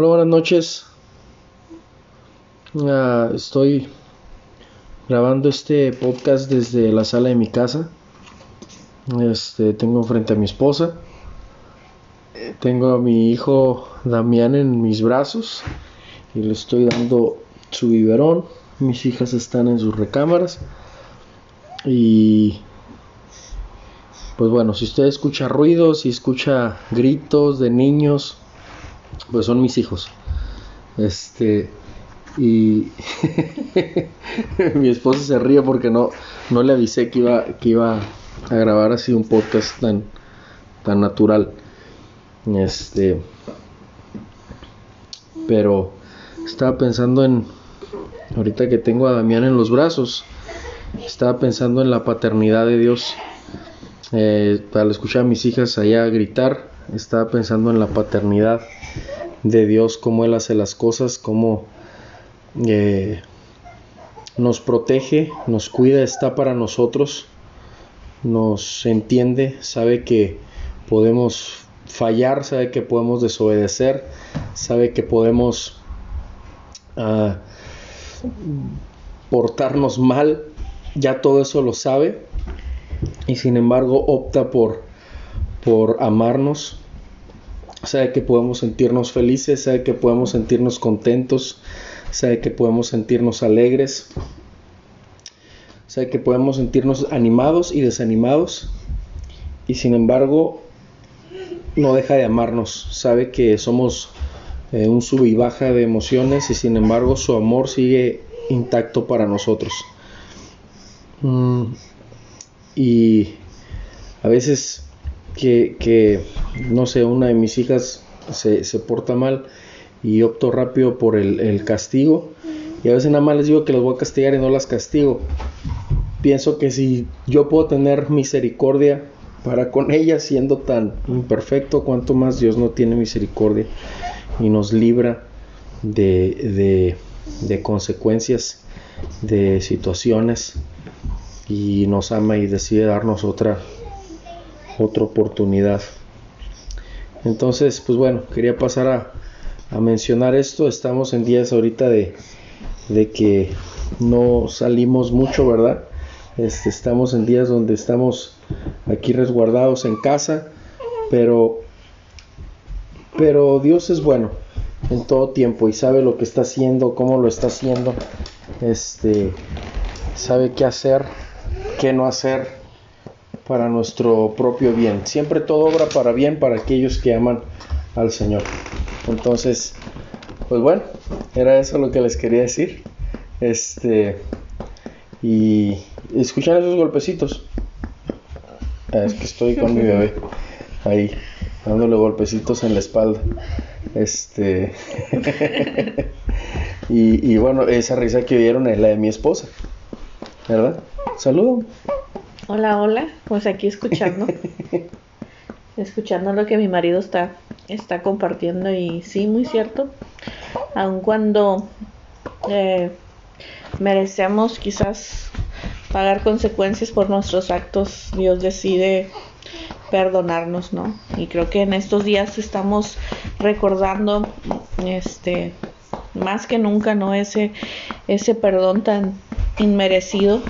Hola, buenas noches. Ah, estoy grabando este podcast desde la sala de mi casa. Este, tengo frente a mi esposa. Tengo a mi hijo Damián en mis brazos y le estoy dando su biberón. Mis hijas están en sus recámaras. Y pues bueno, si usted escucha ruidos, si escucha gritos de niños, pues son mis hijos. Este, y mi esposa se ríe porque no, no le avisé que iba, que iba a grabar así un podcast tan, tan natural. Este, pero estaba pensando en, ahorita que tengo a Damián en los brazos, estaba pensando en la paternidad de Dios. Eh, al escuchar a mis hijas allá gritar, estaba pensando en la paternidad de Dios, cómo Él hace las cosas, cómo eh, nos protege, nos cuida, está para nosotros, nos entiende, sabe que podemos fallar, sabe que podemos desobedecer, sabe que podemos uh, portarnos mal, ya todo eso lo sabe y sin embargo opta por, por amarnos, sabe que podemos sentirnos felices, sabe que podemos sentirnos contentos, sabe que podemos sentirnos alegres, sabe que podemos sentirnos animados y desanimados y sin embargo no deja de amarnos, sabe que somos eh, un sub y baja de emociones y sin embargo su amor sigue intacto para nosotros. Mm, y a veces que, no sé, una de mis hijas se, porta mal y opto rápido por el, castigo. Y a veces nada más les digo que las voy a castigar y no las castigo. Pienso que si yo puedo tener misericordia para con ella siendo tan imperfecto, cuanto más Dios no tiene misericordia y nos libra de, de consecuencias, de situaciones y nos ama y decide darnos otra otra oportunidad. Entonces, pues bueno, quería pasar a, mencionar esto. Estamos en días ahorita de, de que no salimos mucho, ¿verdad? Este, estamos en días donde estamos aquí resguardados en casa, pero, pero Dios es bueno en todo tiempo y sabe lo que está haciendo, cómo lo está haciendo, este, sabe qué hacer, qué no hacer, para nuestro propio bien. Siempre todo obra para bien para aquellos que aman al Señor. Entonces, pues bueno, era eso lo que les quería decir. Este y escuchar esos golpecitos. Ah, es que estoy con mi bebé ahí dándole golpecitos en la espalda. Este y, y bueno, esa risa que oyeron es la de mi esposa. ¿Verdad? Saludo. Hola, hola, pues aquí escuchando, escuchando lo que mi marido está, está compartiendo y sí, muy cierto, aun cuando eh, merecemos quizás pagar consecuencias por nuestros actos, Dios decide perdonarnos, ¿no? Y creo que en estos días estamos recordando, este, más que nunca, ¿no? Ese, ese perdón tan inmerecido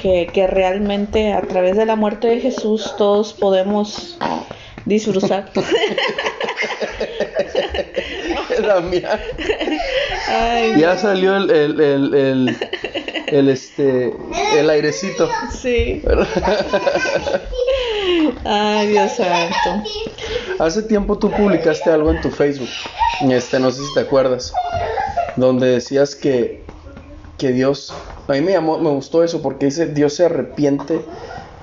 que, realmente a través de la muerte de Jesús todos podemos disfrutar. ya salió el, el, el, el, este el airecito. Sí. Ay, Dios santo. Hace tiempo tú publicaste algo en tu Facebook. Este, no sé si te acuerdas. Donde decías que, que Dios a mí me, llamó, me gustó eso porque dice, Dios se arrepiente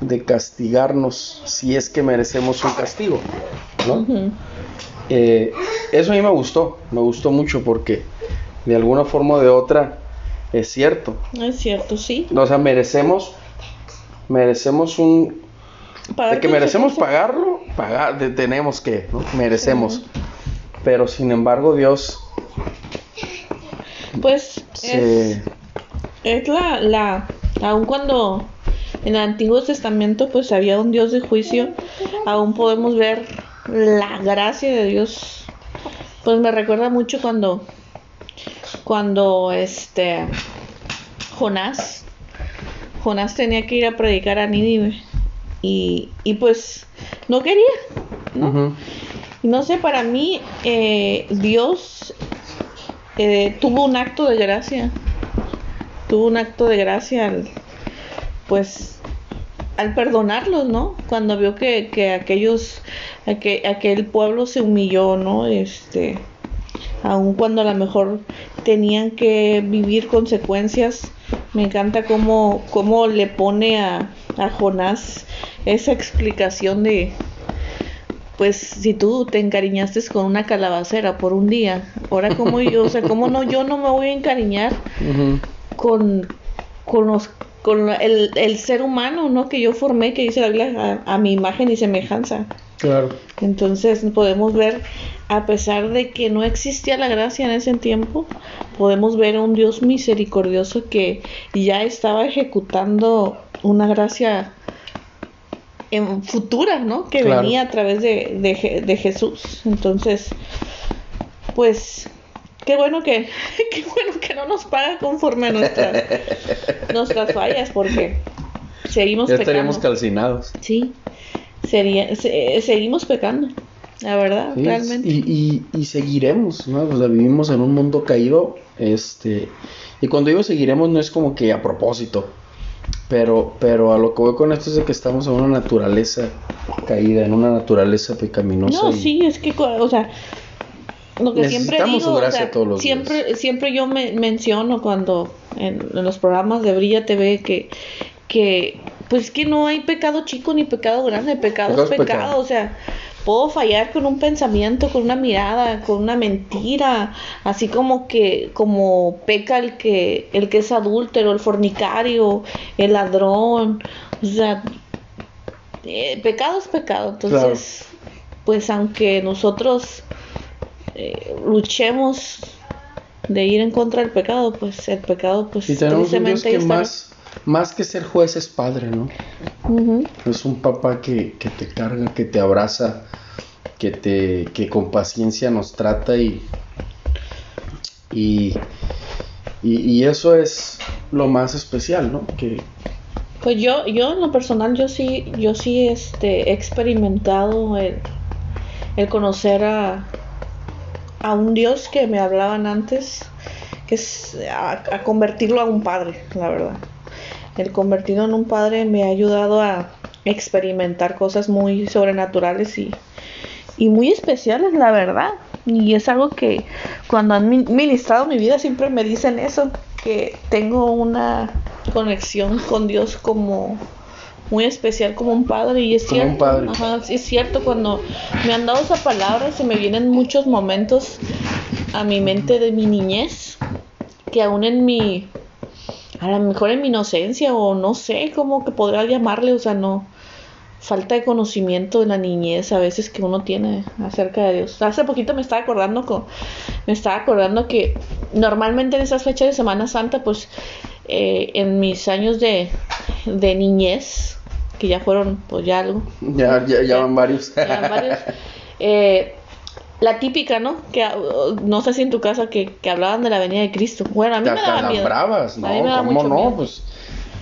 de castigarnos si es que merecemos un castigo, ¿no? Eh, eso a mí me gustó, me gustó mucho porque de alguna forma o de otra es cierto. Es cierto, sí. O sea, merecemos, merecemos un... De que merecemos pagarlo, pagar, tenemos que, ¿no? merecemos. Pero sin embargo Dios... Pues... Es es la, la, aun cuando en el Antiguo Testamento pues había un Dios de juicio, aún podemos ver la gracia de Dios. Pues me recuerda mucho cuando, cuando este, Jonás, Jonás tenía que ir a predicar a Nínive y, y pues no quería, ¿no? No sé, para mí eh, Dios eh, tuvo un acto de gracia, tuvo un acto de gracia al, pues, al perdonarlos, ¿no? Cuando vio que, que aquellos, que, aquel pueblo se humilló, ¿no? Este, aun cuando a lo mejor tenían que vivir consecuencias, me encanta cómo, cómo le pone a, a Jonás esa explicación de, pues si tú te encariñaste con una calabacera por un día, ahora como yo, o sea, cómo no, yo no me voy a encariñar con, con los con el, el, ser humano, ¿no? Que yo formé, que dice la Biblia, a, mi imagen y semejanza. Claro. Entonces podemos ver, a pesar de que no existía la gracia en ese tiempo, podemos ver a un Dios misericordioso que ya estaba ejecutando una gracia en futura, ¿no? Que venía a través de, de, Jesús. Entonces, pues, qué bueno que, qué bueno que no nos paga conforme a nuestras, nuestras fallas, porque seguimos ya estaríamos calcinados. Sí, sería, seguimos pecando, la verdad, realmente. Y, y, y, seguiremos, ¿no? O sea, vivimos en un mundo caído, este, y cuando digo seguiremos no es como que a propósito, pero, pero a lo que voy con esto es de que estamos en una naturaleza caída, en una naturaleza pecaminosa. No, sí, es que, o sea, lo que siempre digo, siempre, siempre yo me menciono cuando en, los programas de Brilla TV que, que, pues que no hay pecado chico ni pecado grande, pecado, es pecado, o sea, puedo fallar con un pensamiento, con una mirada, con una mentira, así como que como peca el que el que es adúltero, el fornicario, el ladrón, o sea, eh, pecado es pecado, entonces pues aunque nosotros eh, luchemos de ir en contra del pecado, pues el pecado pues y tenemos que más más que ser juez es padre, ¿no? Es un papá que, que, te carga, que te abraza, que te que con paciencia nos trata y y, y, eso es lo más especial, ¿no? Que pues yo yo en lo personal yo sí yo sí este he experimentado el, el conocer a a un Dios que me hablaban antes que es a convertirlo a un padre, la verdad el convertido en un padre me ha ayudado a experimentar cosas muy sobrenaturales y, y muy especiales, la verdad. Y es algo que cuando han ministrado mi vida siempre me dicen eso, que tengo una conexión con Dios como muy especial como un padre y es cierto, Ajá, es cierto cuando me han dado esa palabra se me vienen muchos momentos a mi mente de mi niñez que aún en mi a lo mejor en mi inocencia o no sé cómo que podría llamarle, o sea, no falta de conocimiento de la niñez a veces que uno tiene acerca de Dios. Hace poquito me estaba acordando con, me estaba acordando que normalmente en esas fechas de Semana Santa, pues eh, en mis años de, de niñez, que ya fueron pues ya algo. Ya, ya, ya, van varios. Ya van varios. Eh, la típica, ¿no? Que uh, no sé si en tu casa que, que hablaban de la venida de Cristo. Bueno, a mí me daba miedo. bravas, ¿no? ¿Cómo no? Pues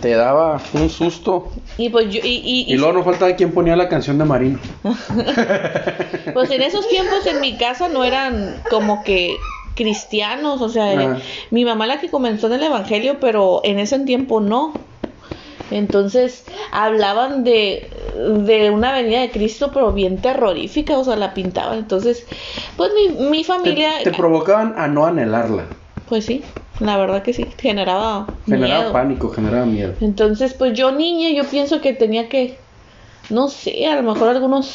te daba un susto. Y pues yo, y, y, y, luego no faltaba quien ponía la canción de Marino. pues en esos tiempos en mi casa no eran como que cristianos, o sea, mi mamá la que comenzó en el evangelio, pero en ese tiempo no. Entonces hablaban de, de una venida de Cristo, pero bien terrorífica, o sea, la pintaban. Entonces, pues mi, mi familia... Te, provocaban a no anhelarla. Pues sí, la verdad que sí, generaba... Generaba pánico, generaba miedo. Entonces, pues yo niña, yo pienso que tenía que, no sé, a lo mejor algunos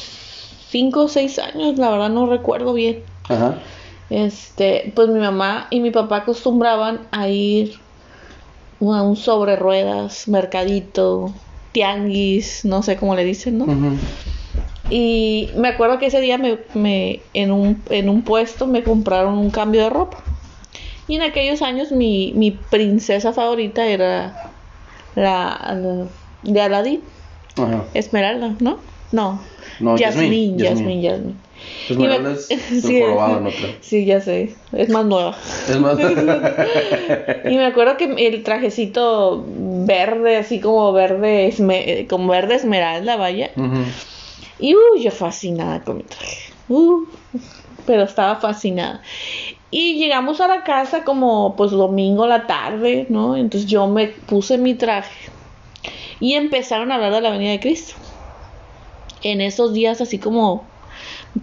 5 o 6 años, la verdad no recuerdo bien. Ajá. Este, pues mi mamá y mi papá acostumbraban a ir un sobre ruedas, mercadito, tianguis, no sé cómo le dicen, ¿no? Y me acuerdo que ese día me, me, en, un, en un puesto me compraron un cambio de ropa. Y en aquellos años mi, mi princesa favorita era la, de Aladdin. Esmeralda, ¿no? No. no Jasmine, Jasmine, Jasmine. Pues es sí, jorobado, ¿no? Creo. sí, ya sé, es más nueva. Es más. Y me acuerdo que el trajecito verde, así como verde, esme- como verde esmeralda, vaya. Y uh, yo fascinada con mi traje. Uh, pero estaba fascinada. Y llegamos a la casa como pues domingo a la tarde, ¿no? Entonces yo me puse mi traje y empezaron a hablar de la Avenida de Cristo. En esos días así como...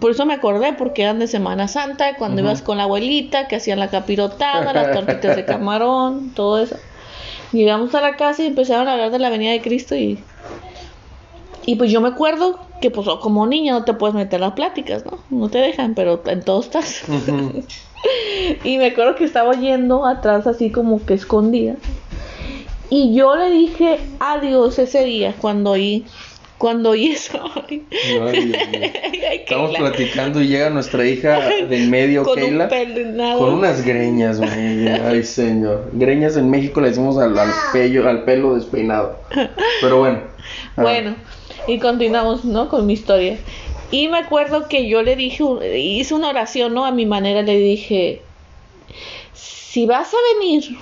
Por eso me acordé, porque eran de Semana Santa, cuando ibas con la abuelita, que hacían la capirotada, las tortitas de camarón, todo eso. Llegamos a la casa y empezaron a hablar de la Avenida de Cristo y y pues yo me acuerdo que pues como niña no te puedes meter las pláticas, ¿no? No te dejan, pero en todo estás. Y me acuerdo que estaba yendo atrás así como que escondida. Y yo le dije adiós ese día cuando oí, cuando oí eso. Ay. Ay, Estamos platicando y llega nuestra hija del medio, con Keila, un con unas greñas, güey. Ay, señor. Greñas en México le decimos al, al, pello, al pelo despeinado. Pero bueno. Ah, Bueno, y continuamos, ¿no? Con mi historia. Y me acuerdo que yo le dije, hice una oración, ¿no? A mi manera le dije, si vas a venir,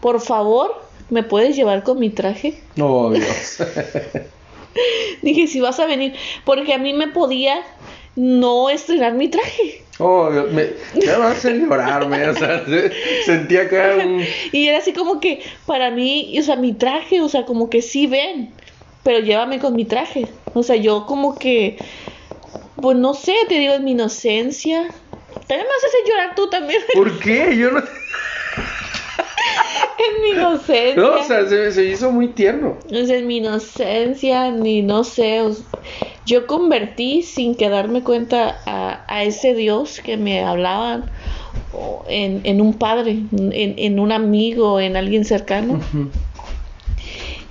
por favor, ¿me puedes llevar con mi traje? Oh, Dios. Dije, si vas a venir, porque a mí me podía no estrenar mi traje. Oh. Me, me va a hacer llorarme. O sea, se- sentía acá un. Y era así como que, para mí, o sea, mi traje, o sea, como que sí ven, pero llévame con mi traje. O sea, yo como que, pues no sé, te digo, en mi inocencia. También me haces llorar tú también, ¿Por qué? Yo no. en mi inocencia. No, o sea, se, se hizo muy tierno. O sea, en mi inocencia, ni no sé. o yo convertí sin que darme cuenta a, a ese Dios que me hablaban o en, en un padre, en, en un amigo, en alguien cercano.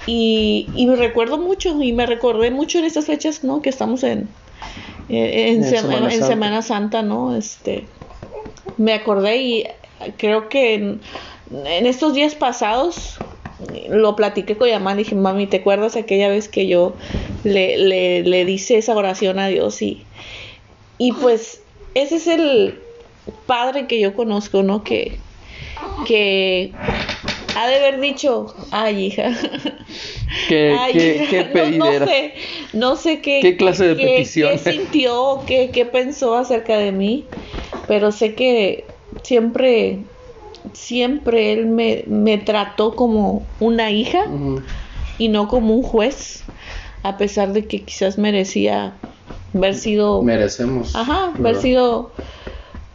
Y, y me recuerdo mucho, y me recordé mucho en estas fechas, ¿no? Que estamos en, eh, en, En Sem- Semana en Santa. Semana Santa, ¿no? Este, me acordé y creo que en, estos días pasados lo platiqué con mi mamá, dije, mami, ¿te acuerdas aquella vez que yo le, le, le dice esa oración a Dios? Y, y pues ese es el padre que yo conozco, ¿no? Que, que ha de haber dicho, ay, hija. ¿Qué, Ay, qué, hija, qué no-? No, sé, no sé qué, ¿Qué clase de qué- petición? qué sintió, qué, qué pensó acerca de mí, pero sé que siempre, siempre él me, me trató como una hija y no como un juez, a pesar de que quizás merecía haber sido, Merecemos. ajá, haber ¿verdad? sido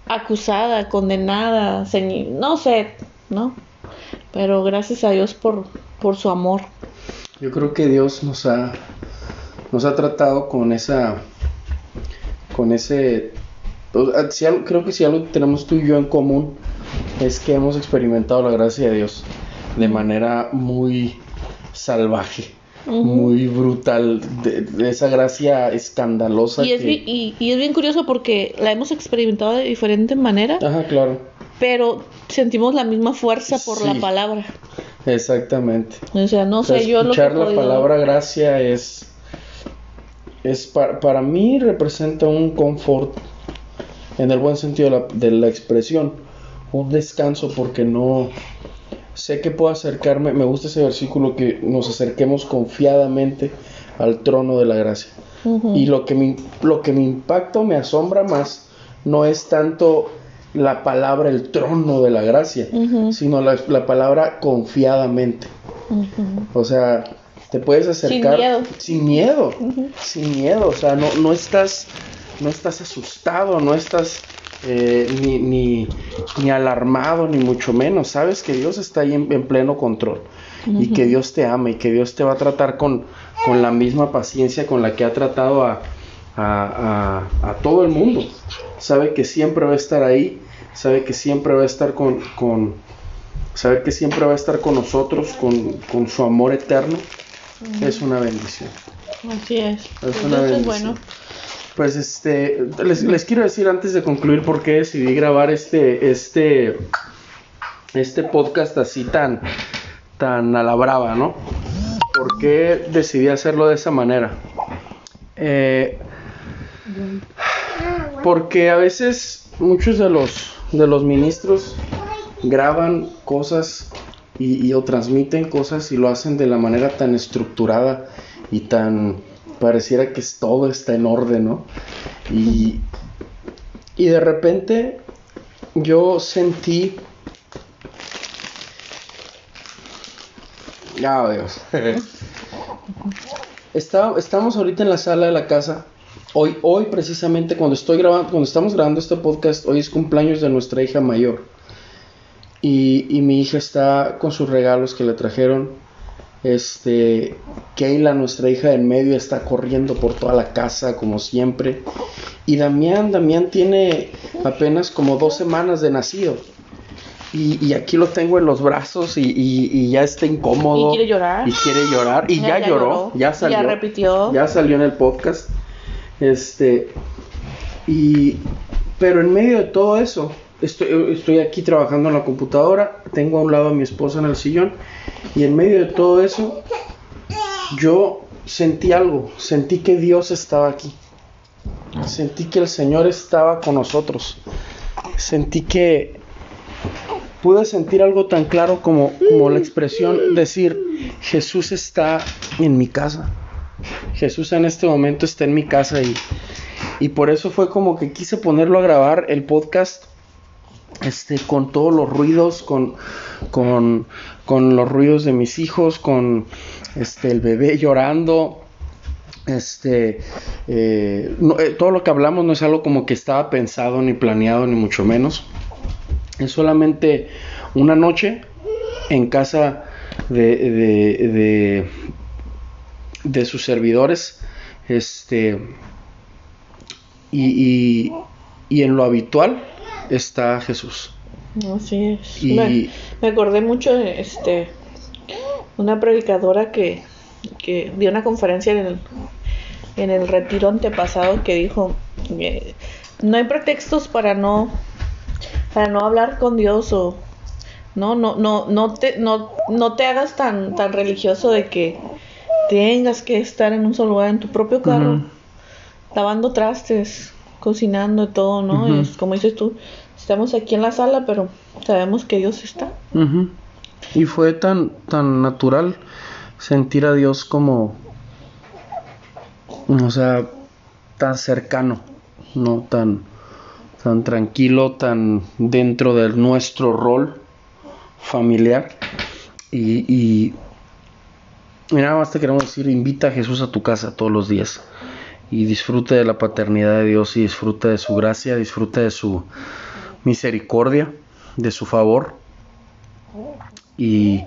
acusada, condenada, no sé, ¿no? Pero gracias a Dios por, por su amor. Yo creo que Dios nos ha nos ha tratado con esa con ese o sea, creo que si algo tenemos tú y yo en común es que hemos experimentado la gracia de Dios de manera muy salvaje, muy brutal, de, de esa gracia escandalosa Y es, que- bien, y, y es bien curioso porque la hemos experimentado de diferente manera, Ajá, claro, pero sentimos la misma fuerza por la palabra. exactamente. O sea, no O sea, sé, yo lo que escuchar la podido- palabra gracia es, es para, para mí representa un confort, en el buen sentido de la, de la expresión, un descanso porque no sé que puedo acercarme, me gusta ese versículo que nos acerquemos confiadamente al trono de la gracia. Y lo que, me, lo que me impacta me asombra más no es tanto la palabra el trono de la gracia, sino la, la palabra confiadamente. O sea, te puedes acercar miedo. sin miedo, sin miedo, o sea, no, no estás, no estás asustado, no estás eh, ni, ni, ni alarmado, ni mucho menos. Sabes que Dios está ahí en, en pleno control y que Dios te ama y que Dios te va a tratar con, con la misma paciencia con la que ha tratado a, a, a- a todo el mundo. Sabe que siempre va a estar ahí, sabe que siempre va a estar con, con saber que siempre va a estar con nosotros, con, con su amor eterno, es una bendición. Así es. Es una Entonces, bendición. bueno, Pues este, les, les quiero decir antes de concluir por qué decidí grabar este, este, este podcast así tan, tan a la brava, ¿no? ¿Por qué decidí hacerlo de esa manera? Eh, Porque a veces muchos de los, de los ministros graban cosas y, o transmiten cosas y lo hacen de la manera tan estructurada y tan pareciera que todo está en orden, ¿no? Y, y de repente yo sentí... Ya, Dios. Está, estamos ahorita en la sala de la casa. Hoy, hoy precisamente cuando estoy grabando, cuando estamos grabando este podcast, hoy es cumpleaños de nuestra hija mayor. Y, y mi hija está con sus regalos que le trajeron. Este, Keila, nuestra hija en medio, está corriendo por toda la casa como siempre. Y Damián, Damián tiene apenas como dos semanas de nacido. Y, aquí lo tengo en los brazos y, ya está incómodo. Y quiere llorar. Y quiere llorar. Y ya, lloró, Ya salió. Ya repitió. Ya salió en el podcast. Este. Y. Pero en medio de todo eso, estoy, estoy aquí trabajando en la computadora. Tengo a un lado a mi esposa en el sillón. Y en medio de todo eso, yo sentí algo. Sentí que Dios estaba aquí. Sentí que el Señor estaba con nosotros. Sentí que pude sentir algo tan claro como, como la expresión decir, Jesús está en mi casa. Jesús en este momento está en mi casa y, y por eso fue como que quise ponerlo a grabar el podcast este, con todos los ruidos, con, con, con los ruidos de mis hijos, con este, el bebé llorando. Este, eh, eh, todo lo que hablamos no es algo como que estaba pensado ni planeado, ni mucho menos. Es solamente una noche en casa de, de, de, sus servidores. Este, y, y, en lo habitual está Jesús. Así es. Y, me, acordé mucho de este, una predicadora que, que dio una conferencia en el, en el retiro antepasado que dijo, eh, no hay pretextos para no para no hablar con Dios o no no no no te no, no te hagas tan tan religioso de que tengas que estar en un solo lugar en tu propio carro lavando trastes cocinando y todo no es como dices tú estamos aquí en la sala pero sabemos que Dios está. Y fue tan tan natural sentir a Dios como o sea tan cercano no tan tan tranquilo, tan dentro de nuestro rol familiar. Y, y, nada más te queremos decir, invita a Jesús a tu casa todos los días y disfrute de la paternidad de Dios y disfruta de su gracia, disfruta de su misericordia, de su favor y,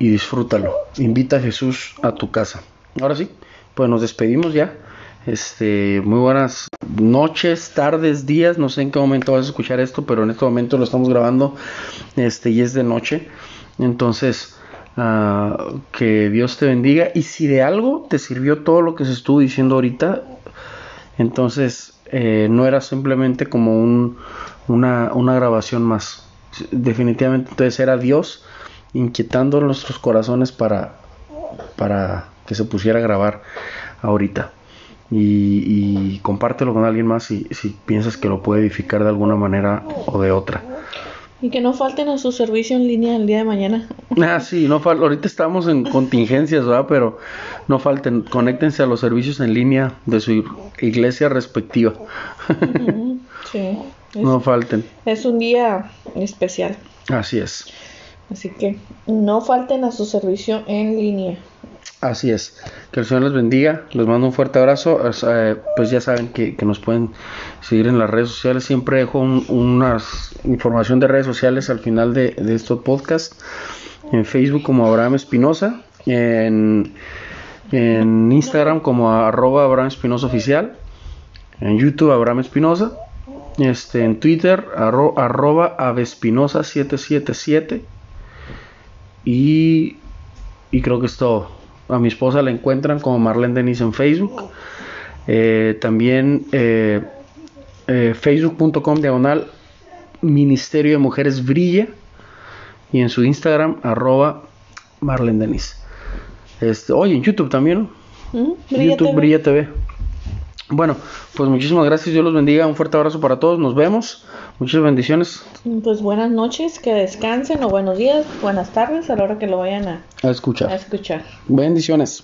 y disfrútalo. Invita a Jesús a tu casa. Ahora sí, pues nos despedimos ya. Este, muy buenas noches, tardes, días, no sé en qué momento vas a escuchar esto, pero en este momento lo estamos grabando, este, y es de noche. Entonces, uh, que Dios te bendiga. Y si de algo te sirvió todo lo que se estuvo diciendo ahorita, entonces eh, no era simplemente como un, una, una grabación más. Definitivamente entonces era Dios inquietando nuestros corazones para, para que se pusiera a grabar ahorita y, compártelo con alguien más si, si piensas que lo puede edificar de alguna manera o de otra. Y que no falten a su servicio en línea el día de mañana. Ah, sí, no ahorita estamos en contingencias, ¿verdad? Pero no falten, conéctense a los servicios en línea de su iglesia respectiva. sí. no falten. Es un día especial. Así es. Así que no falten a su servicio en línea. Así es. Que el Señor les bendiga. Les mando un fuerte abrazo. Eh, pues ya saben que, nos pueden seguir en las redes sociales. Siempre dejo una información de redes sociales al final de, estos podcasts. En Facebook como Abraham Espinosa. En, Instagram como arroba Abraham Espinosa Oficial. En YouTube Abraham Espinosa. Este, en Twitter arroba Avespinosa 777. Y, y creo que es todo. A mi esposa la encuentran como Marlene Denis en Facebook. Eh, también eh, eh, facebook.com diagonal Ministerio de Mujeres Brilla. Y en su Instagram, arroba Marlene Denis. Este, oye, en YouTube también, ¿Mm? YouTube Brilla TV. Bueno, pues muchísimas gracias, Dios los bendiga, un fuerte abrazo para todos, nos vemos, muchas bendiciones. Pues buenas noches, que descansen o buenos días, buenas tardes a la hora que lo vayan a, A escuchar. a escuchar. Bendiciones.